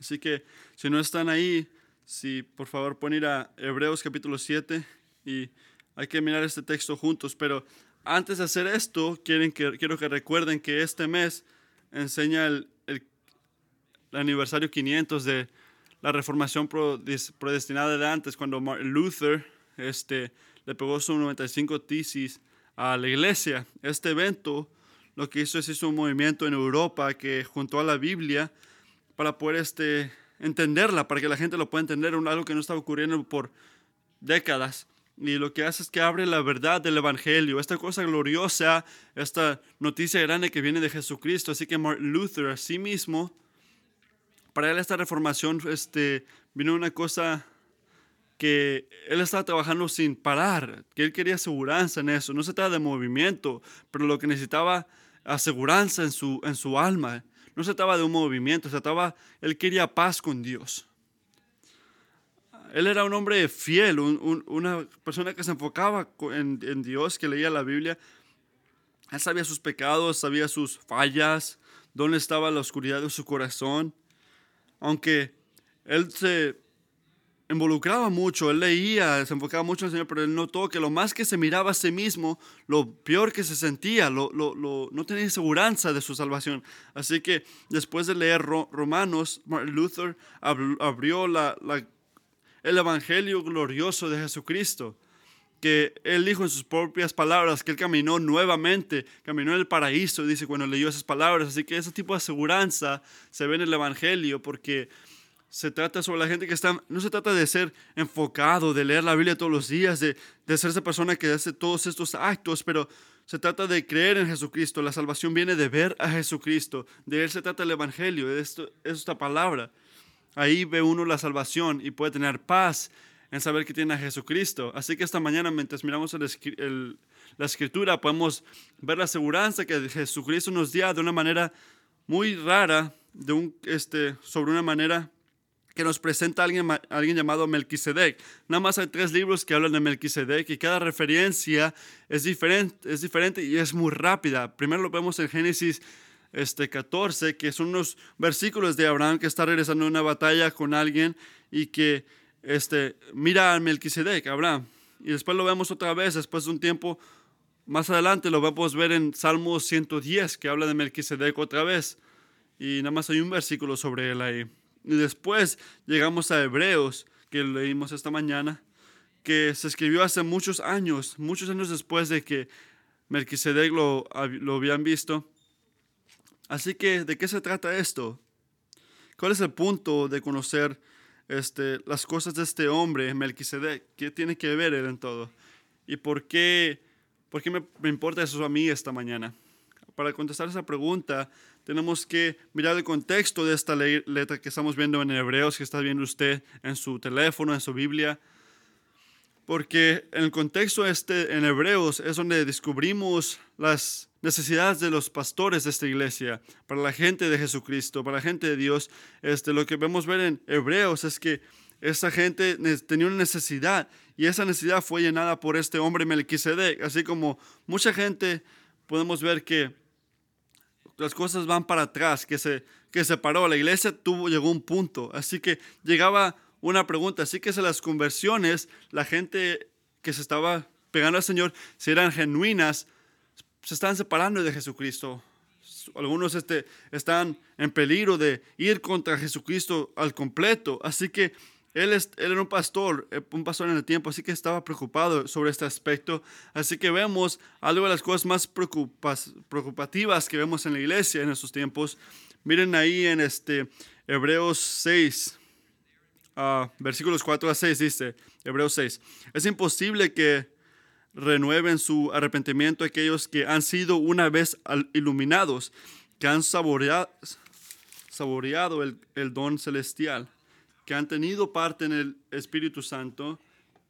Así que si no están ahí, si por favor pueden ir a Hebreos capítulo 7 y hay que mirar este texto juntos. Pero antes de hacer esto, quieren que, quiero que recuerden que este mes enseña el, el, aniversario 500 de la reformación predestinada de antes, cuando Martin Luther este, le pegó su 95 tesis a la iglesia. Este evento lo que hizo es hizo un movimiento en Europa que juntó a la Biblia para poder este, entenderla, para que la gente lo pueda entender, algo que no estaba ocurriendo por décadas. Y lo que hace es que abre la verdad del Evangelio, esta cosa gloriosa, esta noticia grande que viene de Jesucristo. Así que Martin Luther, a sí mismo, para él esta reformación este, vino una cosa que él estaba trabajando sin parar, que él quería aseguranza en eso. No se trata de movimiento, pero lo que necesitaba aseguranza en su, en su alma. No se trataba de un movimiento, se trataba, él quería paz con Dios. Él era un hombre fiel, una persona que se enfocaba en, en Dios, que leía la Biblia. Él sabía sus pecados, sabía sus fallas, dónde estaba la oscuridad de su corazón. Aunque él se involucraba mucho, él leía, se enfocaba mucho en el Señor, pero él notó que lo más que se miraba a sí mismo, lo peor que se sentía, lo, no tenía seguridad de su salvación. Así que después de leer Romanos, Martin Luther abrió la, el Evangelio glorioso de Jesucristo, que él dijo en sus propias palabras que él caminó nuevamente, caminó en el paraíso, dice cuando leyó esas palabras. Así que ese tipo de aseguranza se ve en el Evangelio porque se trata sobre la gente que está, no se trata de ser enfocado, de leer la Biblia todos los días, de, de ser esa persona que hace todos estos actos, pero se trata de creer en Jesucristo. La salvación viene de ver a Jesucristo. De Él se trata el Evangelio, de esto, es esta palabra. Ahí ve uno la salvación y puede tener paz en saber que tiene a Jesucristo. Así que esta mañana, mientras miramos el, la Escritura, podemos ver la aseguranza que Jesucristo nos dio de una manera muy rara, de un, este, sobre una manera que nos presenta alguien, alguien llamado Melquisedec. Nada más hay tres libros que hablan de Melquisedec y cada referencia es diferente, es diferente y es muy rápida. Primero lo vemos en Génesis este, 14, que son unos versículos de Abraham que está regresando a una batalla con alguien y que este, mira a Melquisedec, Abraham. Y después lo vemos otra vez, después de un tiempo más adelante lo vamos a ver en Salmo 110, que habla de Melquisedec otra vez. Y nada más hay un versículo sobre él ahí. Y después llegamos a Hebreos, que leímos esta mañana, que se escribió hace muchos años, muchos años después de que Melquisedec lo, lo habían visto. Así que, ¿de qué se trata esto? ¿Cuál es el punto de conocer este, las cosas de este hombre, Melquisedec? ¿Qué tiene que ver él en todo? ¿Y por qué, por qué me, me importa eso a mí esta mañana? Para contestar esa pregunta, tenemos que mirar el contexto de esta letra que estamos viendo en Hebreos, que está viendo usted en su teléfono, en su Biblia. Porque en el contexto este, en Hebreos, es donde descubrimos las necesidades de los pastores de esta iglesia, para la gente de Jesucristo, para la gente de Dios. Este, lo que vemos ver en Hebreos es que esa gente tenía una necesidad y esa necesidad fue llenada por este hombre Melquisedec. Así como mucha gente podemos ver que las cosas van para atrás, que se, que se paró. La iglesia tuvo, llegó a un punto. Así que llegaba una pregunta. Así que si las conversiones, la gente que se estaba pegando al Señor, si eran genuinas, se estaban separando de Jesucristo. Algunos este, están en peligro de ir contra Jesucristo al completo. Así que él, era un pastor, eh, un pastor en el tiempo, así que estaba preocupado sobre este aspecto. Así que vemos algo de las cosas más preocupativas que vemos en la iglesia en estos tiempos. Miren ahí en este Hebreos 6, ah, versículos 4 a 6 dice, Hebreos 6, es imposible que renueven su arrepentimiento aquellos que han sido una vez iluminados, que han saboreado, saboreado el, el don celestial que han tenido parte en el Espíritu Santo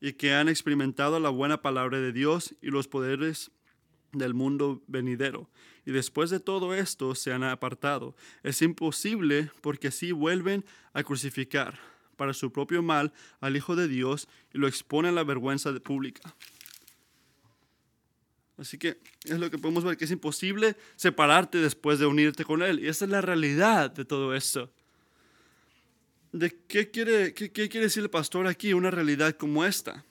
y que han experimentado la buena palabra de Dios y los poderes del mundo venidero. Y después de todo esto se han apartado. Es imposible porque así vuelven a crucificar para su propio mal al Hijo de Dios y lo exponen a la vergüenza pública. Así que es lo que podemos ver, que es imposible separarte después de unirte con Él. Y esa es la realidad de todo esto. ¿De qué quiere, qué, quiere decir el pastor aquí? Una realidad como esta.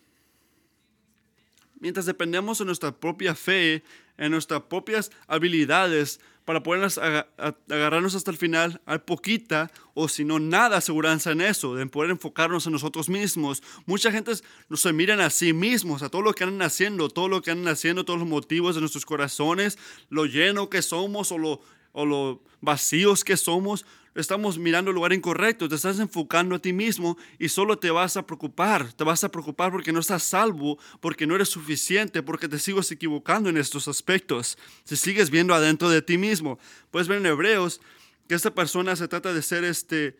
Mientras dependemos de nuestra propia fe, en nuestras propias habilidades para podernos agarrarnos hasta el final, hay poquita o si no nada aseguranza en eso, de poder enfocarnos en nosotros mismos. Mucha gente no se miran a sí mismos, a todo lo que andan haciendo, todo lo que andan haciendo, todos los motivos de nuestros corazones, lo lleno que somos o lo, o lo vacíos que somos estamos mirando el lugar incorrecto, te estás enfocando a ti mismo y solo te vas a preocupar, te vas a preocupar porque no estás salvo, porque no eres suficiente, porque te sigues equivocando en estos aspectos. Si sigues viendo adentro de ti mismo, puedes ver en Hebreos que esta persona se trata de ser este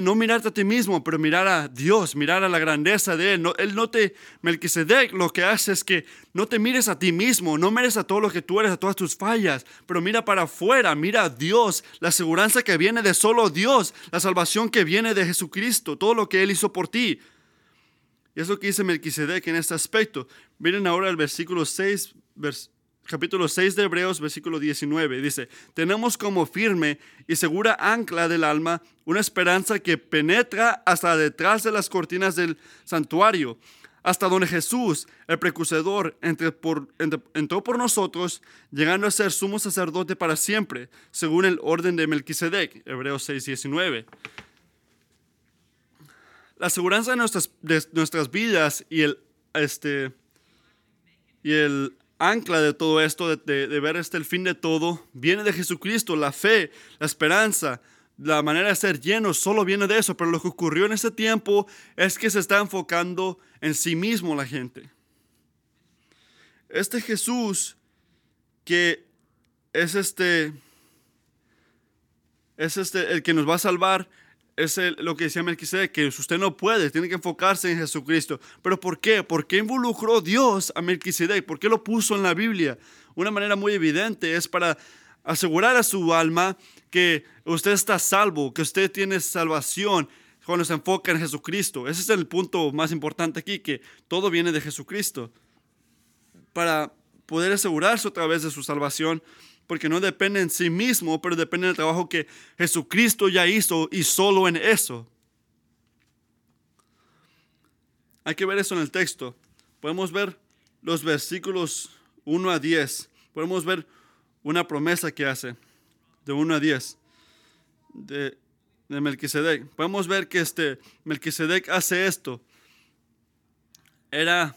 no mirarte a ti mismo, pero mirar a Dios, mirar a la grandeza de Él. Él no te, Melquisedec lo que hace es que no te mires a ti mismo, no mires a todo lo que tú eres, a todas tus fallas, pero mira para afuera, mira a Dios, la seguridad que viene de solo Dios, la salvación que viene de Jesucristo, todo lo que Él hizo por ti. Y es lo que dice Melquisedec en este aspecto. Miren ahora el versículo 6, versículo capítulo 6 de Hebreos, versículo 19. Dice, tenemos como firme y segura ancla del alma una esperanza que penetra hasta detrás de las cortinas del santuario, hasta donde Jesús, el precursor, entró por nosotros, llegando a ser sumo sacerdote para siempre, según el orden de Melquisedec. Hebreos 6, 19. La seguridad de nuestras, nuestras vidas y el, este, y el ancla de todo esto, de, ver este el fin de todo, viene de Jesucristo, la fe, la esperanza, la manera de ser lleno, solo viene de eso. Pero lo que ocurrió en ese tiempo es que se está enfocando en sí mismo la gente. Este Jesús que es este, es este, el que nos va a salvar, es lo que decía Melquisedec, que usted no puede, tiene que enfocarse en Jesucristo. ¿Pero por qué? ¿Por qué involucró Dios a Melquisedec? ¿Por qué lo puso en la Biblia? Una manera muy evidente es para asegurar a su alma que usted está salvo, que usted tiene salvación cuando se enfoca en Jesucristo. Ese es el punto más importante aquí, que todo viene de Jesucristo. Para poder asegurarse otra vez de su salvación, porque no depende en sí mismo, pero depende del trabajo que Jesucristo ya hizo y solo en eso. Hay que ver eso en el texto. Podemos ver los versículos 1 a 10. Podemos ver una promesa que hace de 1 a 10 de, de Melquisedec. Podemos ver que este Melquisedec hace esto. Era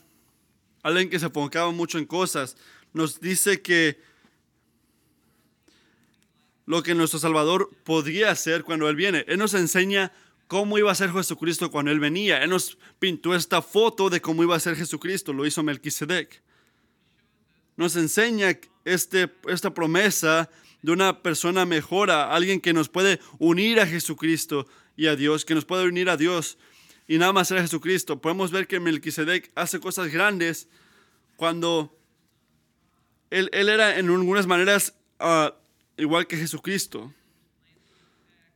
alguien que se enfocaba mucho en cosas. Nos dice que lo que nuestro Salvador podría hacer cuando Él viene. Él nos enseña cómo iba a ser Jesucristo cuando Él venía. Él nos pintó esta foto de cómo iba a ser Jesucristo, lo hizo Melquisedec. Nos enseña este, esta promesa de una persona mejora, alguien que nos puede unir a Jesucristo y a Dios, que nos puede unir a Dios y nada más ser Jesucristo. Podemos ver que Melquisedec hace cosas grandes cuando él, él era en algunas maneras uh, igual que Jesucristo.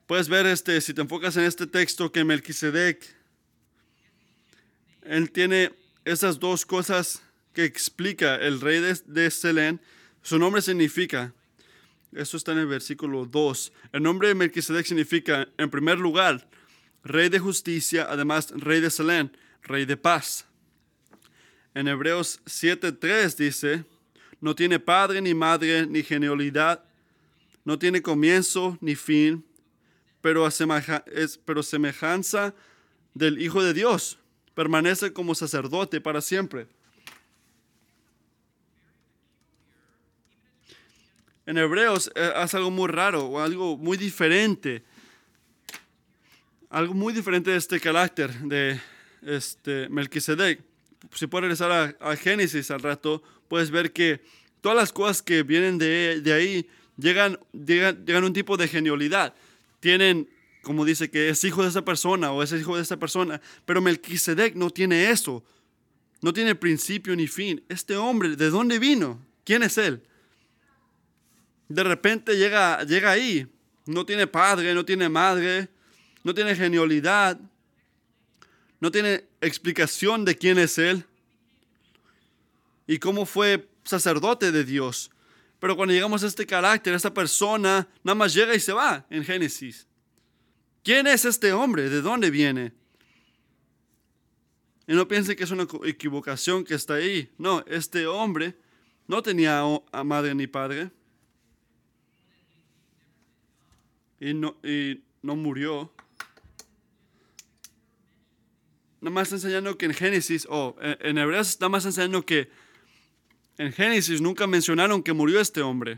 Puedes ver, este, si te enfocas en este texto, que Melquisedec, él tiene esas dos cosas que explica el rey de, de Selén. Su nombre significa, eso está en el versículo 2, el nombre de Melquisedec significa, en primer lugar, rey de justicia, además rey de Selén, rey de paz. En Hebreos 7.3 dice, no tiene padre ni madre ni genealidad no tiene comienzo ni fin, pero, es, pero semejanza del Hijo de Dios. Permanece como sacerdote para siempre. En Hebreos eh, hace algo muy raro o algo muy diferente. Algo muy diferente de este carácter de este Melquisedec. Si puedes regresar a, Génesis al rato, puedes ver que todas las cosas que vienen de, de ahí llegan, llegan, un tipo de genialidad. Tienen, como dice, que es hijo de esa persona o es hijo de esa persona, pero Melquisedec no tiene eso. No tiene principio ni fin. Este hombre, ¿de dónde vino? ¿Quién es él? De repente llega, llega ahí. No tiene padre, no tiene madre, no tiene genialidad, no tiene explicación de quién es él y cómo fue sacerdote de Dios. Pero cuando llegamos a este carácter, esta persona nada más llega y se va en Génesis. ¿quién es este hombre? ¿De dónde viene? Y no piensen que es una equivocación que está ahí. No, este hombre no tenía a madre ni padre. Y no, y no murió. Nada más enseñando que en Génesis, o en, Hebreos nada más enseñando que en Génesis nunca mencionaron que murió este hombre.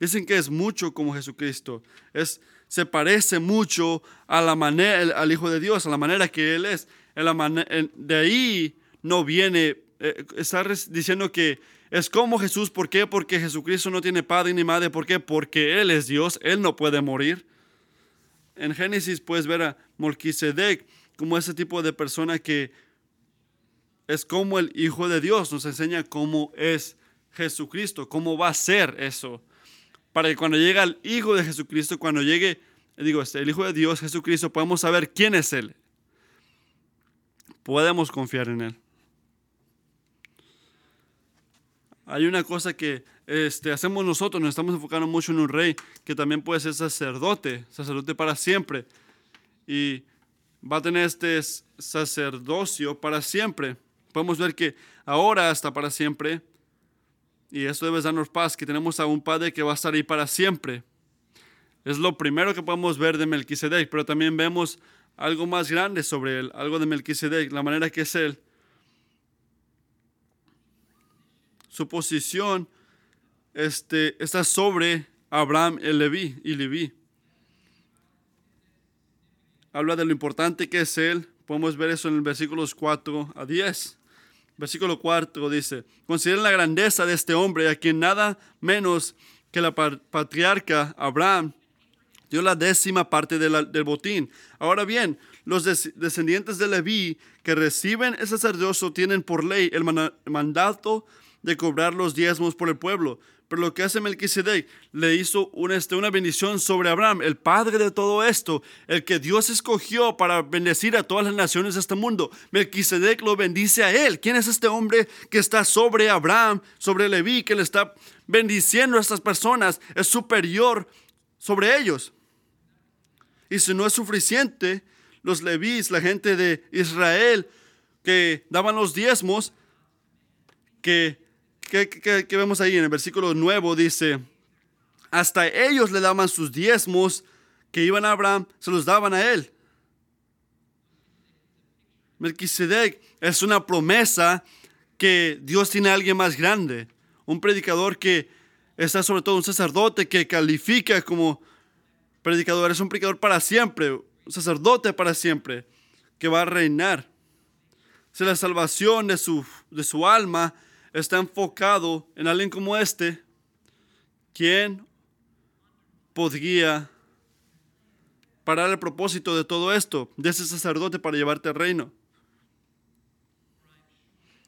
Dicen que es mucho como Jesucristo. Es, se parece mucho a la manera, al Hijo de Dios, a la manera que Él es. De ahí no viene, eh, está diciendo que es como Jesús. ¿Por qué? Porque Jesucristo no tiene padre ni madre. ¿Por qué? Porque Él es Dios. Él no puede morir. En Génesis puedes ver a Melquisedec como ese tipo de persona que es como el Hijo de Dios. Nos enseña cómo es Jesucristo, cómo va a ser eso. Para que cuando llegue el Hijo de Jesucristo, cuando llegue, digo, este, el Hijo de Dios, Jesucristo, podemos saber quién es Él. Podemos confiar en Él. Hay una cosa que este, hacemos nosotros, nos estamos enfocando mucho en un rey que también puede ser sacerdote, sacerdote para siempre. Y va a tener este sacerdocio para siempre. Podemos ver que ahora está para siempre. Y eso debe darnos paz, que tenemos a un Padre que va a estar ahí para siempre. Es lo primero que podemos ver de Melquisedec, pero también vemos algo más grande sobre él, algo de Melquisedec, la manera que es él. Su posición este, está sobre Abraham Leví, y Leví. Habla de lo importante que es él. Podemos ver eso en el versículos 4 a 10. Versículo 4 dice, consideren la grandeza de este hombre a quien nada menos que la patriarca Abraham dio la décima parte del botín. Ahora bien, los descendientes de Leví que reciben el sacerdocio tienen por ley el mandato de cobrar los diezmos por el pueblo. Pero lo que hace Melquisedec, le hizo una, este, una bendición sobre Abraham, el padre de todo esto, el que Dios escogió para bendecir a todas las naciones de este mundo. Melquisedec lo bendice a él. ¿Quién es este hombre que está sobre Abraham, sobre Leví, que le está bendiciendo a estas personas? Es superior sobre ellos. Y si no es suficiente, los levíes, la gente de Israel que daban los diezmos, que ¿Qué, vemos ahí en el versículo nuevo? Dice, hasta ellos le daban sus diezmos que iban a Abraham, se los daban a él. Melquisedec es una promesa que Dios tiene a alguien más grande, un predicador que está sobre todo un sacerdote que califica como predicador, es un predicador para siempre, un sacerdote para siempre, que va a reinar. Si la salvación de su, de su alma está enfocado en alguien como este, ¿quién podría parar el propósito de todo esto, de ese sacerdote para llevarte al reino?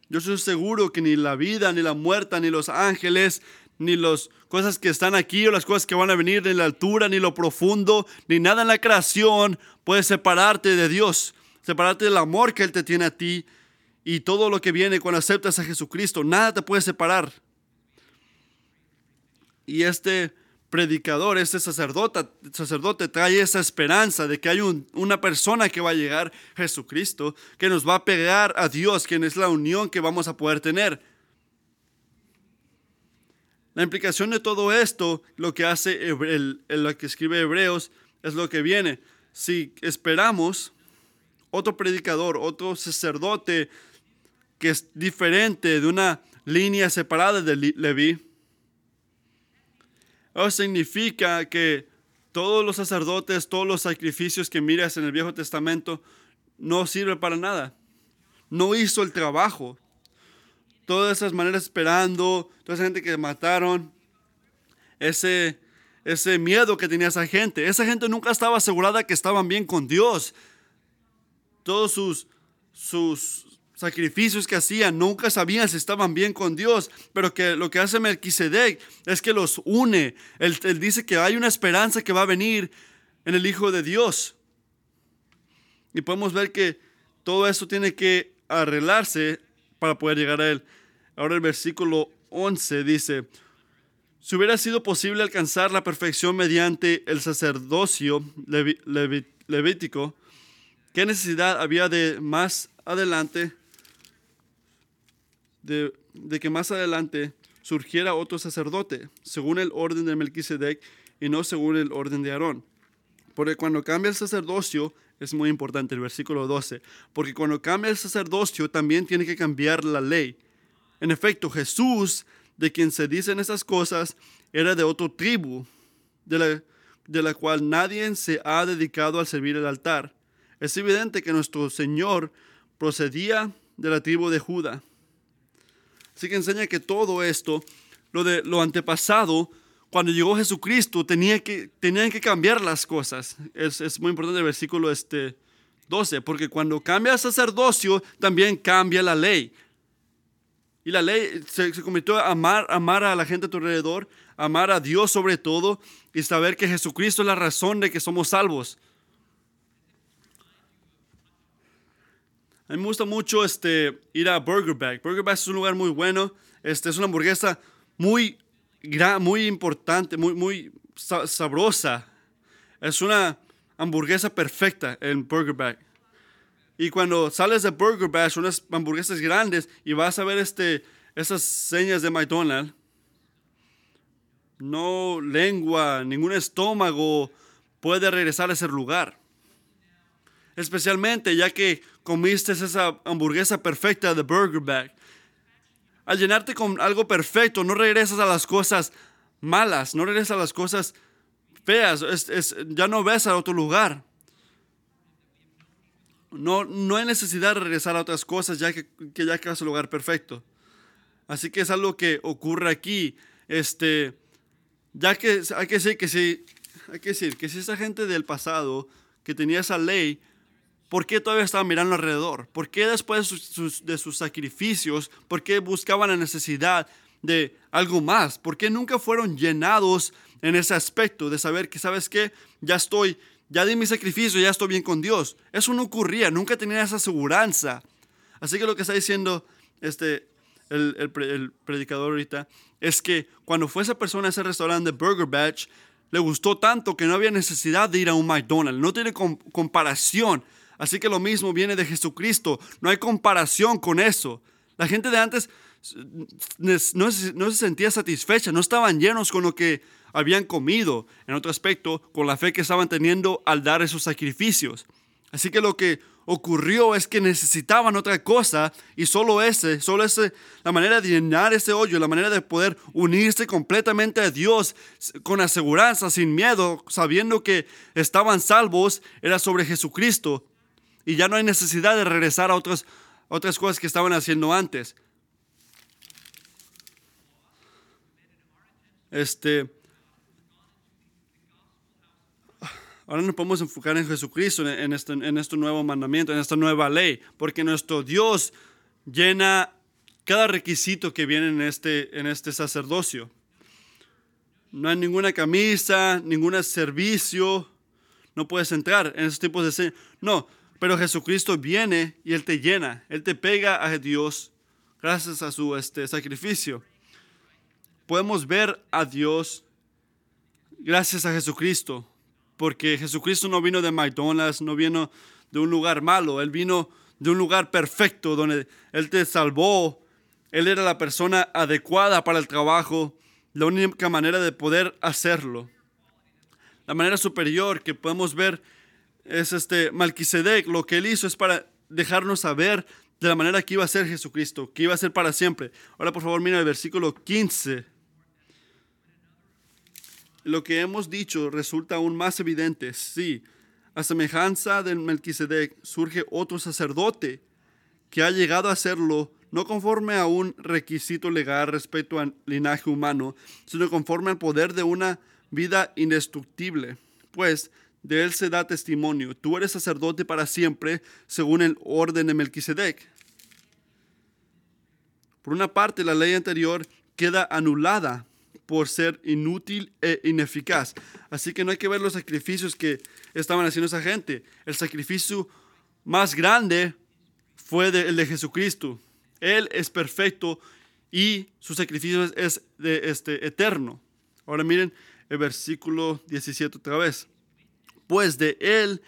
Yo estoy seguro que ni la vida, ni la muerte, ni los ángeles, ni las cosas que están aquí o las cosas que van a venir, ni la altura, ni lo profundo, ni nada en la creación puede separarte de Dios, separarte del amor que Él te tiene a ti y todo lo que viene cuando aceptas a Jesucristo. Nada te puede separar. Y este predicador, este sacerdote, sacerdote trae esa esperanza de que hay una persona que va a llegar, Jesucristo, que nos va a pegar a Dios, quien es la unión que vamos a poder tener. La implicación de todo esto, lo que hace el, lo que escribe Hebreos, es lo que viene. Si esperamos otro predicador, otro sacerdote, que es diferente de una línea separada de Leví. Eso significa que todos los sacerdotes, todos los sacrificios que miras en el Viejo Testamento no sirven para nada. No hizo el trabajo. Todas esas maneras esperando, toda esa gente que mataron, ese, ese miedo que tenía esa gente. Esa gente nunca estaba asegurada que estaban bien con Dios. Todos sus, sus, sacrificios que hacían, nunca sabían si estaban bien con Dios, pero que lo que hace Melquisedec es que los une. Él, dice que hay una esperanza que va a venir en el Hijo de Dios. Y podemos ver que todo eso tiene que arreglarse para poder llegar a Él. Ahora el versículo 11 dice, Si hubiera sido posible alcanzar la perfección mediante el sacerdocio levítico, ¿qué necesidad había de más adelante, de, que más adelante surgiera otro sacerdote, según el orden de Melquisedec y no según el orden de Aarón? Porque cuando cambia el sacerdocio, es muy importante el versículo 12, porque cuando cambia el sacerdocio también tiene que cambiar la ley. En efecto, Jesús de quien se dicen esas cosas era de otra tribu, de la, de la cual nadie se ha dedicado al servir el altar. Es evidente que nuestro Señor procedía de la tribu de Judá. Así que enseña que todo esto, lo de lo antepasado, cuando llegó Jesucristo, tenía que, tenían que cambiar las cosas. Es, es muy importante el versículo este 12, porque cuando cambia el sacerdocio, también cambia la ley. Y la ley se, se convirtió a amar, amar a la gente a tu alrededor, amar a Dios sobre todo y saber que Jesucristo es la razón de que somos salvos. A mí me gusta mucho este, ir a Burger Bag. Burger Bag es un lugar muy bueno. Este, es una hamburguesa muy, muy importante, muy, muy sabrosa. Es una hamburguesa perfecta en Burger Bag. Y cuando sales de Burger Bash, unas hamburguesas grandes, y vas a ver este, esas señas de McDonald's, no lengua, ningún estómago puede regresar a ese lugar. Especialmente ya que comiste esa hamburguesa perfecta de Burger Bag. Al llenarte con algo perfecto, no regresas a las cosas malas, no regresas a las cosas feas, ya no ves a otro lugar. No, no hay necesidad de regresar a otras cosas ya que, que ya quedas el lugar perfecto. Así que es algo que ocurre aquí. Este, ya que hay que decir que si, hay que decir que si esa gente del pasado que tenía esa ley, ¿por qué todavía estaban mirando alrededor? ¿Por qué después de sus, sacrificios, por qué buscaban la necesidad de algo más? ¿Por qué nunca fueron llenados en ese aspecto de saber que, ¿sabes qué? Ya estoy ya di mi sacrificio, ya estoy bien con Dios. Eso no ocurría, nunca tenía esa aseguranza. Así que lo que está diciendo este, el, el, predicador ahorita es que cuando fue esa persona a ese restaurante de Burger Batch, le gustó tanto que no había necesidad de ir a un McDonald's. No tiene comparación. Así que lo mismo viene de Jesucristo. No hay comparación con eso. La gente de antes no, no se sentía satisfecha, no estaban llenos con lo que habían comido, en otro aspecto, con la fe que estaban teniendo al dar esos sacrificios. Así que lo que ocurrió es que necesitaban otra cosa y solo ese, solo ese, la manera de llenar ese hoyo, la manera de poder unirse completamente a Dios con aseguranza, sin miedo, sabiendo que estaban salvos, era sobre Jesucristo. Y ya no hay necesidad de regresar a otras, otras cosas que estaban haciendo antes. Este, Ahora nos podemos enfocar en Jesucristo, en este, en este nuevo mandamiento, en esta nueva ley, porque nuestro Dios llena cada requisito que viene en este, en este sacerdocio. No hay ninguna camisa, ningún servicio, no puedes entrar en esos tipos de... No, pero Jesucristo viene y Él te llena, Él te pega a Dios gracias a su este, sacrificio. Podemos ver a Dios gracias a Jesucristo porque Jesucristo no vino de McDonald's, no vino de un lugar malo, Él vino de un lugar perfecto donde Él te salvó, Él era la persona adecuada para el trabajo, la única manera de poder hacerlo. La manera superior que podemos ver es este Malquisedec, lo que Él hizo es para dejarnos saber de la manera que iba a ser Jesucristo, que iba a ser para siempre. Ahora por favor mira el versículo 15 lo que hemos dicho resulta aún más evidente. Sí, a semejanza del Melquisedec surge otro sacerdote que ha llegado a serlo no conforme a un requisito legal respecto al linaje humano, sino conforme al poder de una vida indestructible. Pues de él se da testimonio. Tú eres sacerdote para siempre, según el orden de Melquisedec. Por una parte, la ley anterior queda anulada por ser inútil e ineficaz. Así que no hay que ver los sacrificios que estaban haciendo esa gente. El sacrificio más grande fue el de Jesucristo. Él es perfecto y su sacrificio es de, este, eterno. Ahora miren el versículo 17 otra vez. Pues de él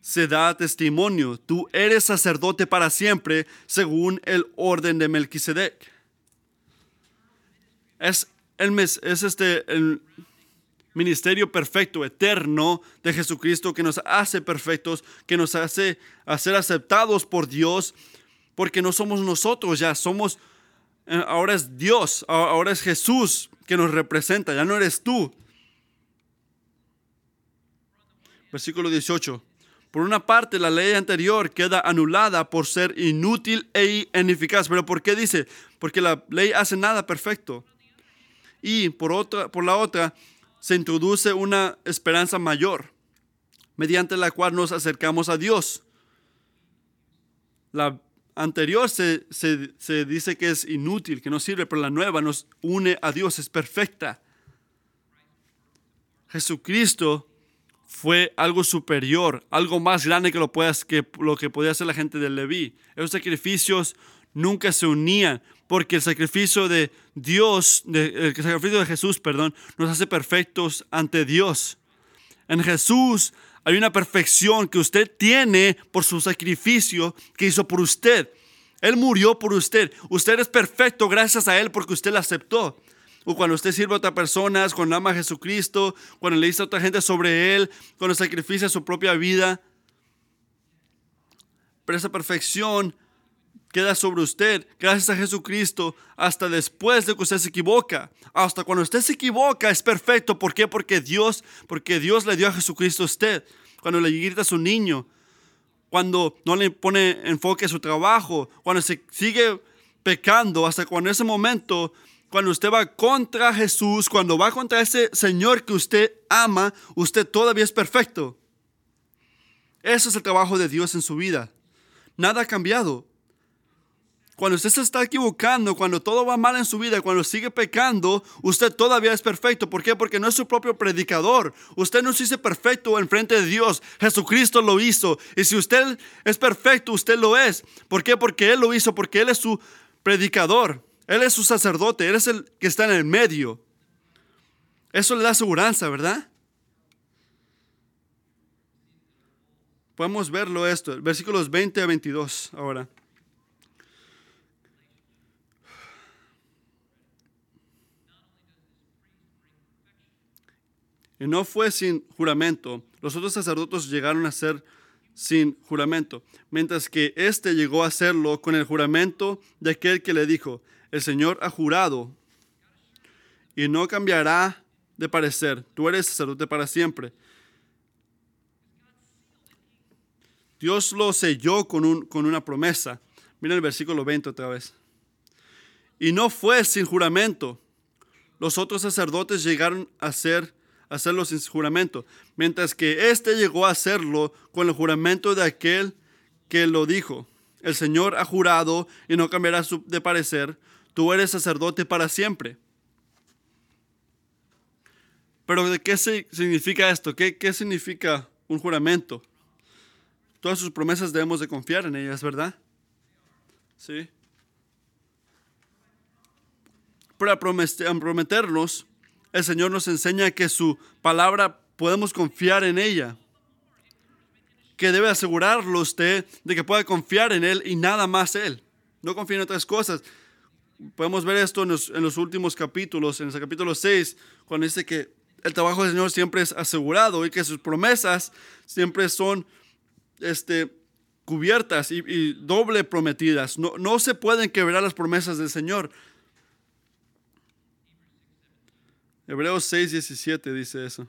se da testimonio, tú eres sacerdote para siempre según el orden de Melquisedec. Es, el, es este, el ministerio perfecto, eterno de Jesucristo que nos hace perfectos, que nos hace ser aceptados por Dios, porque no somos nosotros ya, somos, eh, ahora es Dios, ahora es Jesús que nos representa, ya no eres tú. Versículo 18. Por una parte, la ley anterior queda anulada por ser inútil e ineficaz. Pero ¿por qué dice? Porque la ley hace nada perfecto. Y por, otra, por la otra, se introduce una esperanza mayor, mediante la cual nos acercamos a Dios. La anterior se, se dice que es inútil, que no sirve, pero la nueva nos une a Dios, es perfecta. Jesucristo fue algo superior, algo más grande que lo, puedas, que, lo que podía hacer la gente de Leví. Esos sacrificios nunca se unían, porque el sacrificio de Dios, el sacrificio de Jesús, perdón, nos hace perfectos ante Dios. En Jesús hay una perfección que usted tiene por su sacrificio que hizo por usted. Él murió por usted. Usted es perfecto gracias a Él porque usted lo aceptó o cuando usted sirve a otras personas, cuando ama a Jesucristo, cuando le dice a otra gente sobre Él, cuando sacrifica su propia vida. Pero esa perfección queda sobre usted gracias a Jesucristo hasta después de que usted se equivoca. Hasta cuando usted se equivoca es perfecto. ¿Por qué? Porque Dios, porque Dios le dio a Jesucristo a usted. Cuando le grita a su niño, cuando no le pone enfoque a su trabajo, cuando se sigue pecando, hasta cuando en ese momento cuando usted va contra Jesús, cuando va contra ese Señor que usted ama, usted todavía es perfecto. Eso es el trabajo de Dios en su vida. Nada ha cambiado. Cuando usted se está equivocando, cuando todo va mal en su vida, cuando sigue pecando, usted todavía es perfecto. ¿Por qué? Porque no es su propio predicador. Usted no se hizo perfecto en frente de Dios. Jesucristo lo hizo. Y si usted es perfecto, usted lo es. ¿Por qué? Porque Él lo hizo, porque Él es su predicador. Él es su sacerdote, Él es el que está en el medio. Eso le da seguridad, ¿verdad? Podemos verlo esto, versículos 20 a 22 ahora. Y no fue sin juramento. Los otros sacerdotes llegaron a ser sin juramento, mientras que éste llegó a hacerlo con el juramento de aquel que le dijo, el Señor ha jurado y no cambiará de parecer. Tú eres sacerdote para siempre. Dios lo selló con, un, con una promesa. Mira el versículo 20 otra vez. Y no fue sin juramento. Los otros sacerdotes llegaron a ser, hacerlo sin juramento, mientras que éste llegó a hacerlo con el juramento de aquel que lo dijo. El Señor ha jurado y no cambiará de parecer tú eres sacerdote para siempre. Pero ¿de qué significa esto? ¿Qué, ¿Qué significa un juramento? Todas sus promesas debemos de confiar en ellas, ¿verdad? Sí. Para prometernos, el Señor nos enseña que su palabra podemos confiar en ella. Que debe asegurarlo usted de que puede confiar en Él y nada más Él. No confíe en otras cosas podemos ver esto en los, últimos capítulos, en el capítulo 6, cuando dice que el trabajo del Señor siempre es asegurado y que sus promesas siempre son este, cubiertas y, doble prometidas. No, no se pueden quebrar las promesas del Señor. Hebreos 6, 17 dice eso.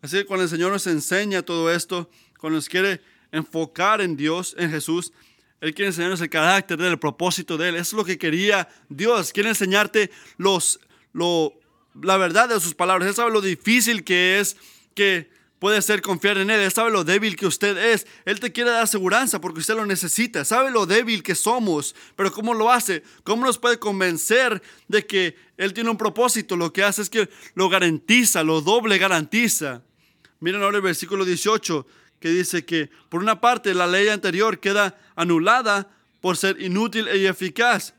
Así que cuando el Señor nos enseña todo esto, cuando nos quiere enfocar en Dios, en Jesús, él quiere enseñarnos el carácter del propósito de Él. Eso es lo que quería Dios. Quiere enseñarte los, lo, la verdad de sus palabras. Él sabe lo difícil que es que puede ser confiar en Él. Él sabe lo débil que usted es. Él te quiere dar aseguranza porque usted lo necesita. Sabe lo débil que somos. Pero ¿cómo lo hace? ¿Cómo nos puede convencer de que Él tiene un propósito? Lo que hace es que lo garantiza, lo doble garantiza. Miren ahora el versículo 18 que dice que por una parte la ley anterior queda anulada por ser inútil e eficaz.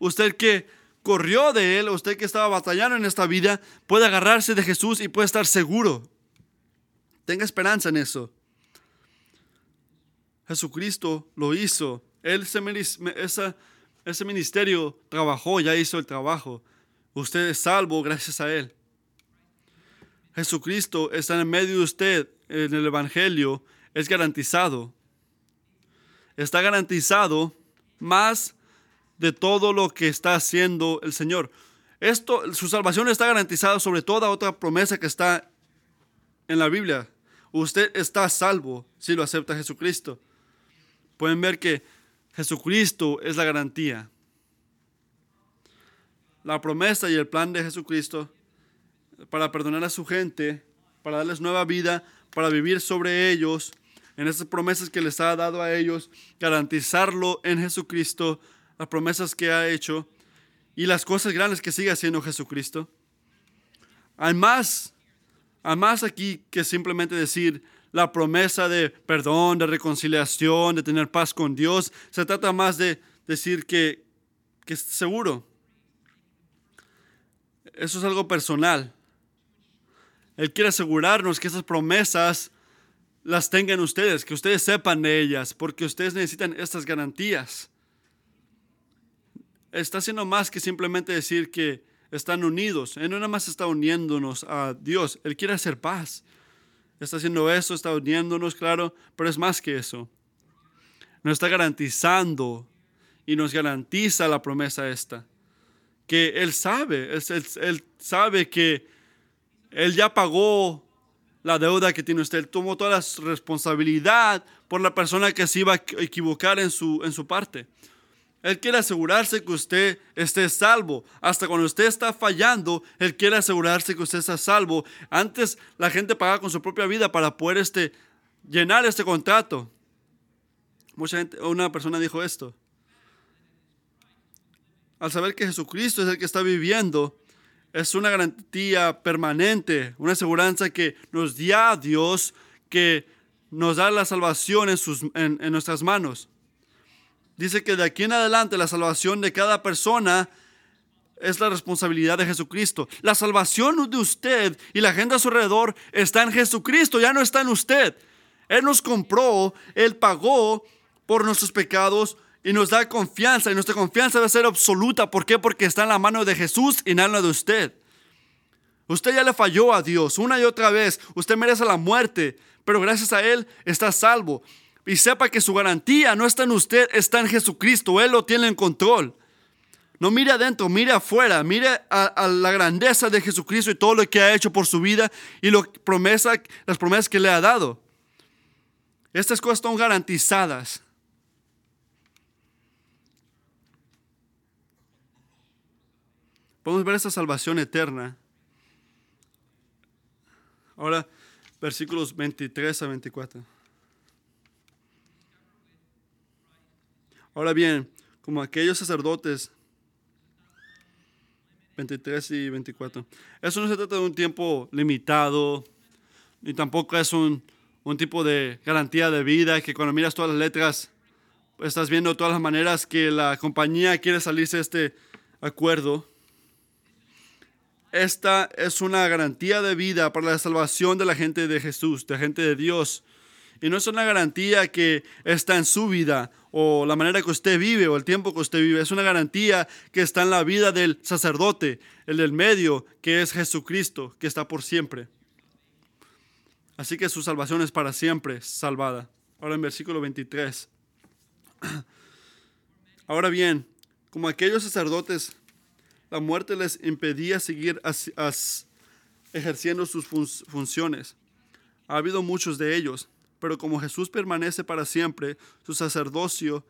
Usted que corrió de él, usted que estaba batallando en esta vida, puede agarrarse de Jesús y puede estar seguro. Tenga esperanza en eso. Jesucristo lo hizo. Él ese, ese ministerio trabajó, ya hizo el trabajo. Usted es salvo gracias a Él. Jesucristo está en medio de usted en el Evangelio. Es garantizado. Está garantizado más de todo lo que está haciendo el Señor. Esto, su salvación está garantizada sobre toda otra promesa que está en la Biblia. Usted está salvo si lo acepta Jesucristo. Pueden ver que Jesucristo es la garantía. La promesa y el plan de Jesucristo para perdonar a su gente, para darles nueva vida, para vivir sobre ellos, en esas promesas que les ha dado a ellos, garantizarlo en Jesucristo las promesas que ha hecho y las cosas grandes que sigue haciendo Jesucristo. Hay más, hay más aquí que simplemente decir la promesa de perdón, de reconciliación, de tener paz con Dios. Se trata más de decir que, que es seguro. Eso es algo personal. Él quiere asegurarnos que esas promesas las tengan ustedes, que ustedes sepan de ellas, porque ustedes necesitan estas garantías está haciendo más que simplemente decir que están unidos. Él no nada más está uniéndonos a Dios, Él quiere hacer paz. Está haciendo eso, está uniéndonos, claro, pero es más que eso. Nos está garantizando y nos garantiza la promesa esta. Que Él sabe, él, él sabe que Él ya pagó la deuda que tiene usted. Él tomó toda la responsabilidad por la persona que se iba a equivocar en su, en su parte. Él quiere asegurarse que usted esté salvo. Hasta cuando usted está fallando, Él quiere asegurarse que usted está salvo. Antes la gente pagaba con su propia vida para poder este, llenar este contrato. Mucha gente, una persona dijo esto. Al saber que Jesucristo es el que está viviendo, es una garantía permanente, una aseguranza que nos da Dios, que nos da la salvación en, sus, en nuestras manos dice que de aquí en adelante la salvación de cada persona es la responsabilidad de Jesucristo. La salvación de usted y la gente a su alrededor está en Jesucristo, ya no está en usted. Él nos compró, Él pagó por nuestros pecados y nos da confianza. Y nuestra confianza debe ser absoluta. ¿Por qué? Porque está en la mano de Jesús y no en la de usted. Usted ya le falló a Dios una y otra vez. Usted merece la muerte, pero gracias a Él está salvo. Y sepa que su garantía no está en usted, está en Jesucristo. Él lo tiene en control. No mire adentro, mire afuera, mire a, la grandeza de Jesucristo y todo lo que ha hecho por su vida y las promesas que le ha dado. Estas cosas están garantizadas. Podemos ver esta salvación eterna. Ahora, versículos 23 a 24. Ahora bien, como aquellos sacerdotes, 23 y 24, eso no se trata de un tiempo limitado, ni tampoco es un, un tipo de garantía de vida que cuando miras todas las letras, estás viendo todas las maneras que la compañía quiere salirse de este acuerdo. Esta es una garantía de vida para la salvación de la gente de Jesús, de la gente de Dios. Y no es una garantía que está en su vida o la manera que usted vive o el tiempo que usted vive. Es una garantía que está en la vida del sacerdote, el del medio, que es Jesucristo, que está por siempre. Así que su salvación es para siempre salvada. Ahora en versículo 23. Ahora bien, como aquellos sacerdotes, la muerte les impedía seguir ejerciendo sus funciones. Ha habido muchos de ellos pero como Jesús permanece para siempre, su sacerdocio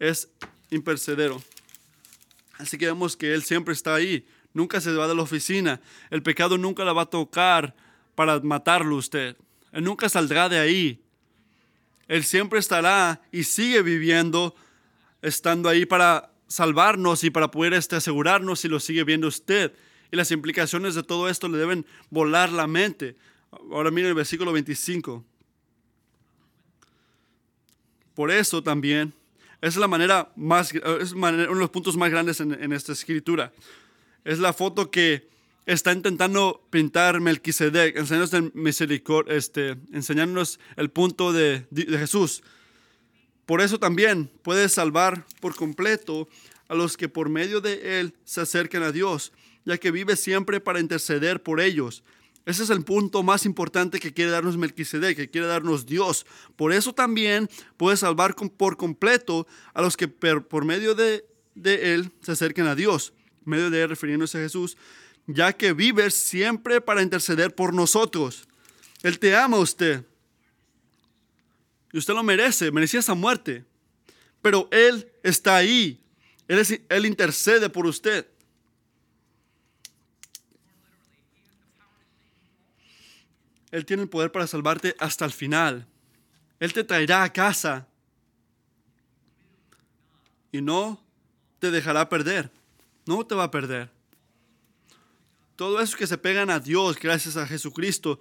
es impercedero. Así que vemos que Él siempre está ahí, nunca se va de la oficina, el pecado nunca la va a tocar para matarlo usted, Él nunca saldrá de ahí. Él siempre estará y sigue viviendo, estando ahí para salvarnos y para poder este, asegurarnos si lo sigue viendo usted. Y las implicaciones de todo esto le deben volar la mente. Ahora miren el versículo 25. Por eso también, Es la manera más, es uno de los puntos más grandes en, en esta escritura. Es la foto que está intentando pintar Melquisedec, enseñándonos, el este, enseñándonos el punto de, de Jesús. Por eso también puede salvar por completo a los que por medio de Él se acercan a Dios, ya que vive siempre para interceder por ellos. Ese es el punto más importante que quiere darnos Melquisedec, que quiere darnos Dios. Por eso también puede salvar por completo a los que por medio de, Él se acerquen a Dios. Medio de Él refiriéndose a Jesús, ya que vive siempre para interceder por nosotros. Él te ama a usted. Y usted lo merece, merecía esa muerte. Pero Él está ahí. Él, él intercede por usted. Él tiene el poder para salvarte hasta el final. Él te traerá a casa. Y no te dejará perder. No te va a perder. Todo eso que se pegan a Dios gracias a Jesucristo,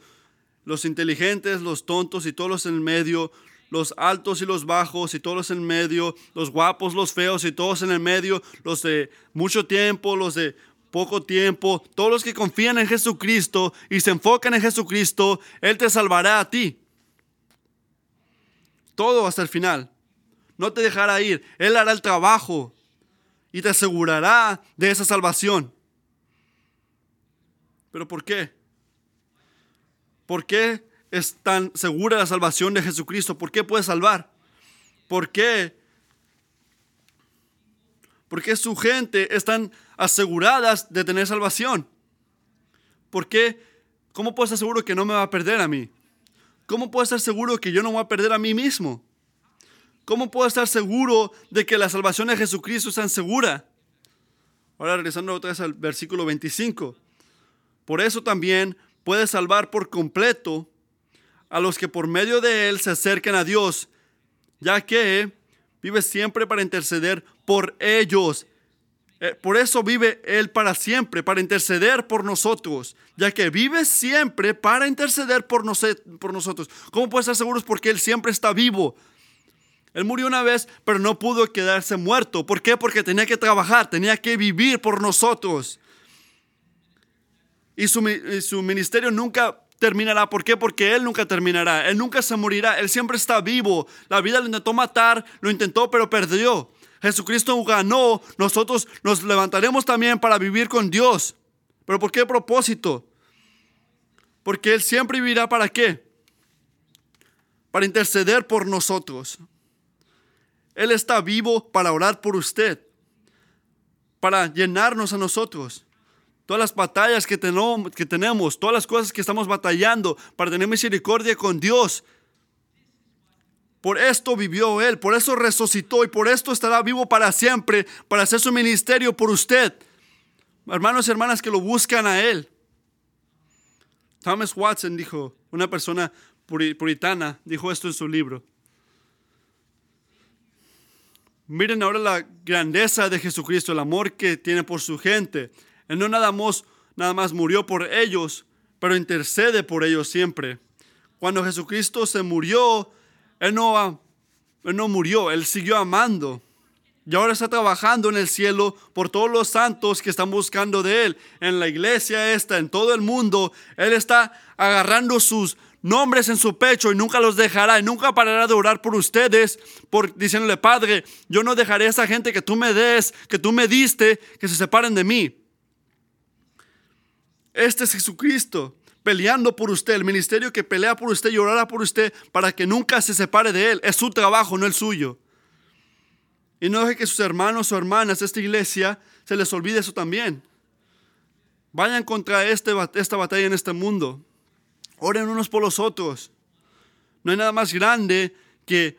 los inteligentes, los tontos y todos los en el medio, los altos y los bajos y todos en medio, los guapos, los feos y todos en el medio, los de mucho tiempo, los de poco tiempo, todos los que confían en Jesucristo y se enfocan en Jesucristo, Él te salvará a ti. Todo hasta el final. No te dejará ir. Él hará el trabajo y te asegurará de esa salvación. ¿Pero por qué? ¿Por qué es tan segura la salvación de Jesucristo? ¿Por qué puede salvar? ¿Por qué? Porque su gente están aseguradas de tener salvación. ¿Por qué? ¿Cómo puedo estar seguro que no me va a perder a mí? ¿Cómo puedo estar seguro que yo no voy a perder a mí mismo? ¿Cómo puedo estar seguro de que la salvación de Jesucristo es tan segura? Ahora regresando otra vez al versículo 25. Por eso también puede salvar por completo a los que por medio de Él se acerquen a Dios, ya que vive siempre para interceder por ellos. Eh, por eso vive Él para siempre, para interceder por nosotros, ya que vive siempre para interceder por, por nosotros. ¿Cómo puede estar seguros? Porque Él siempre está vivo. Él murió una vez, pero no pudo quedarse muerto. ¿Por qué? Porque tenía que trabajar, tenía que vivir por nosotros. Y su, y su ministerio nunca terminará. ¿Por qué? Porque Él nunca terminará. Él nunca se morirá. Él siempre está vivo. La vida lo intentó matar, lo intentó, pero perdió. Jesucristo ganó. Nosotros nos levantaremos también para vivir con Dios. ¿Pero por qué propósito? Porque Él siempre vivirá para qué? Para interceder por nosotros. Él está vivo para orar por usted. Para llenarnos a nosotros todas las batallas que, tenemos, todas las cosas que estamos batallando para tener misericordia con Dios. Por esto vivió Él, por eso resucitó y por esto estará vivo para siempre, para hacer su ministerio por usted. Hermanos y hermanas que lo buscan a Él. Thomas Watson dijo, una persona puritana, dijo esto en su libro. Miren ahora la grandeza de Jesucristo, el amor que tiene por su gente. Él no nada más, nada más murió por ellos, pero intercede por ellos siempre. Cuando Jesucristo se murió, él no, él no murió, Él siguió amando. Y ahora está trabajando en el cielo por todos los santos que están buscando de Él. En la iglesia esta, en todo el mundo, Él está agarrando sus nombres en su pecho y nunca los dejará y nunca parará de orar por ustedes, por diciéndole, Padre, yo no dejaré a esa gente que tú me des, que tú me diste, que se separen de mí. Este es Jesucristo peleando por usted, el ministerio que pelea por usted y orará por usted para que nunca se separe de Él. Es su trabajo, no el suyo. Y no deje que sus hermanos o hermanas de esta iglesia se les olvide eso también. Vayan contra este, esta batalla en este mundo. Oren unos por los otros. No hay nada más grande que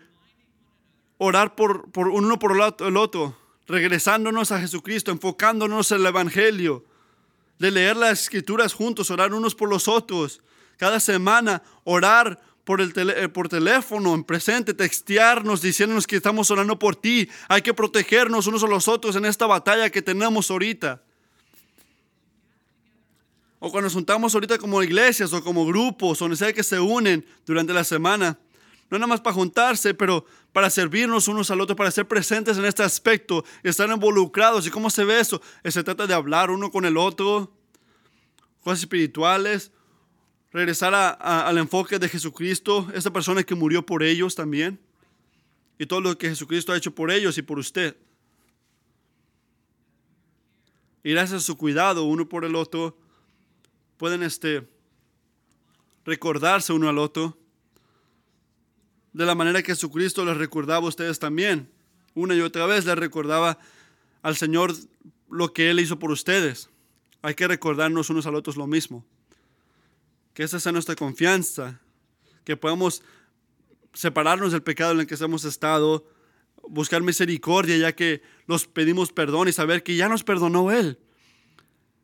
orar por, por uno por el otro, regresándonos a Jesucristo, enfocándonos en el Evangelio de leer las escrituras juntos, orar unos por los otros. Cada semana orar por, el eh, por teléfono, en presente, textearnos, diciéndonos que estamos orando por ti. Hay que protegernos unos a los otros en esta batalla que tenemos ahorita. O cuando nos juntamos ahorita como iglesias o como grupos, donde sea que se unen durante la semana. no nada más para juntarse, pero para servirnos unos al otro, para ser presentes en este aspecto, estar involucrados. ¿Y cómo se ve eso? Eh, se trata de hablar uno con el otro, cosas espirituales, regresar al enfoque de Jesucristo, esa persona que murió por ellos también, y todo lo que Jesucristo ha hecho por ellos y por usted. Y gracias a su cuidado uno por el otro, pueden este, recordarse uno al otro de la manera que Jesucristo les recordaba a ustedes también. Una y otra vez les recordaba al Señor lo que Él hizo por ustedes. Hay que recordarnos unos a los otros lo mismo. Que esa sea nuestra confianza, que podamos separarnos del pecado en el que hemos estado, buscar misericordia ya que los pedimos perdón y saber que ya nos perdonó Él.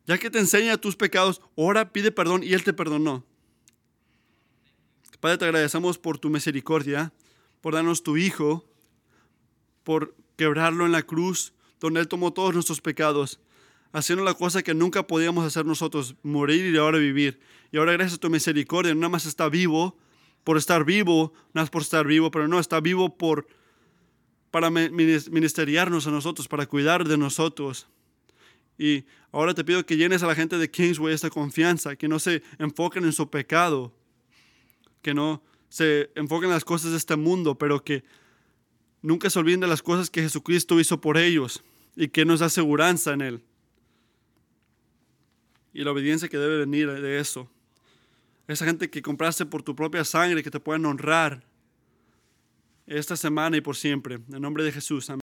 Ya que te enseña tus pecados, ora, pide perdón y Él te perdonó. Padre, te agradecemos por tu misericordia, por darnos tu Hijo, por quebrarlo en la cruz, donde Él tomó todos nuestros pecados, haciendo la cosa que nunca podíamos hacer nosotros, morir y ahora vivir. Y ahora gracias a tu misericordia, nada más está vivo por estar vivo, no es por estar vivo, pero no, está vivo por, para ministeriarnos a nosotros, para cuidar de nosotros. Y ahora te pido que llenes a la gente de Kingsway esta confianza, que no se enfoquen en su pecado, que no se enfoquen en las cosas de este mundo, pero que nunca se olviden de las cosas que Jesucristo hizo por ellos y que nos da seguridad en Él. Y la obediencia que debe venir de eso. Esa gente que compraste por tu propia sangre, que te pueden honrar esta semana y por siempre. En nombre de Jesús. Amén.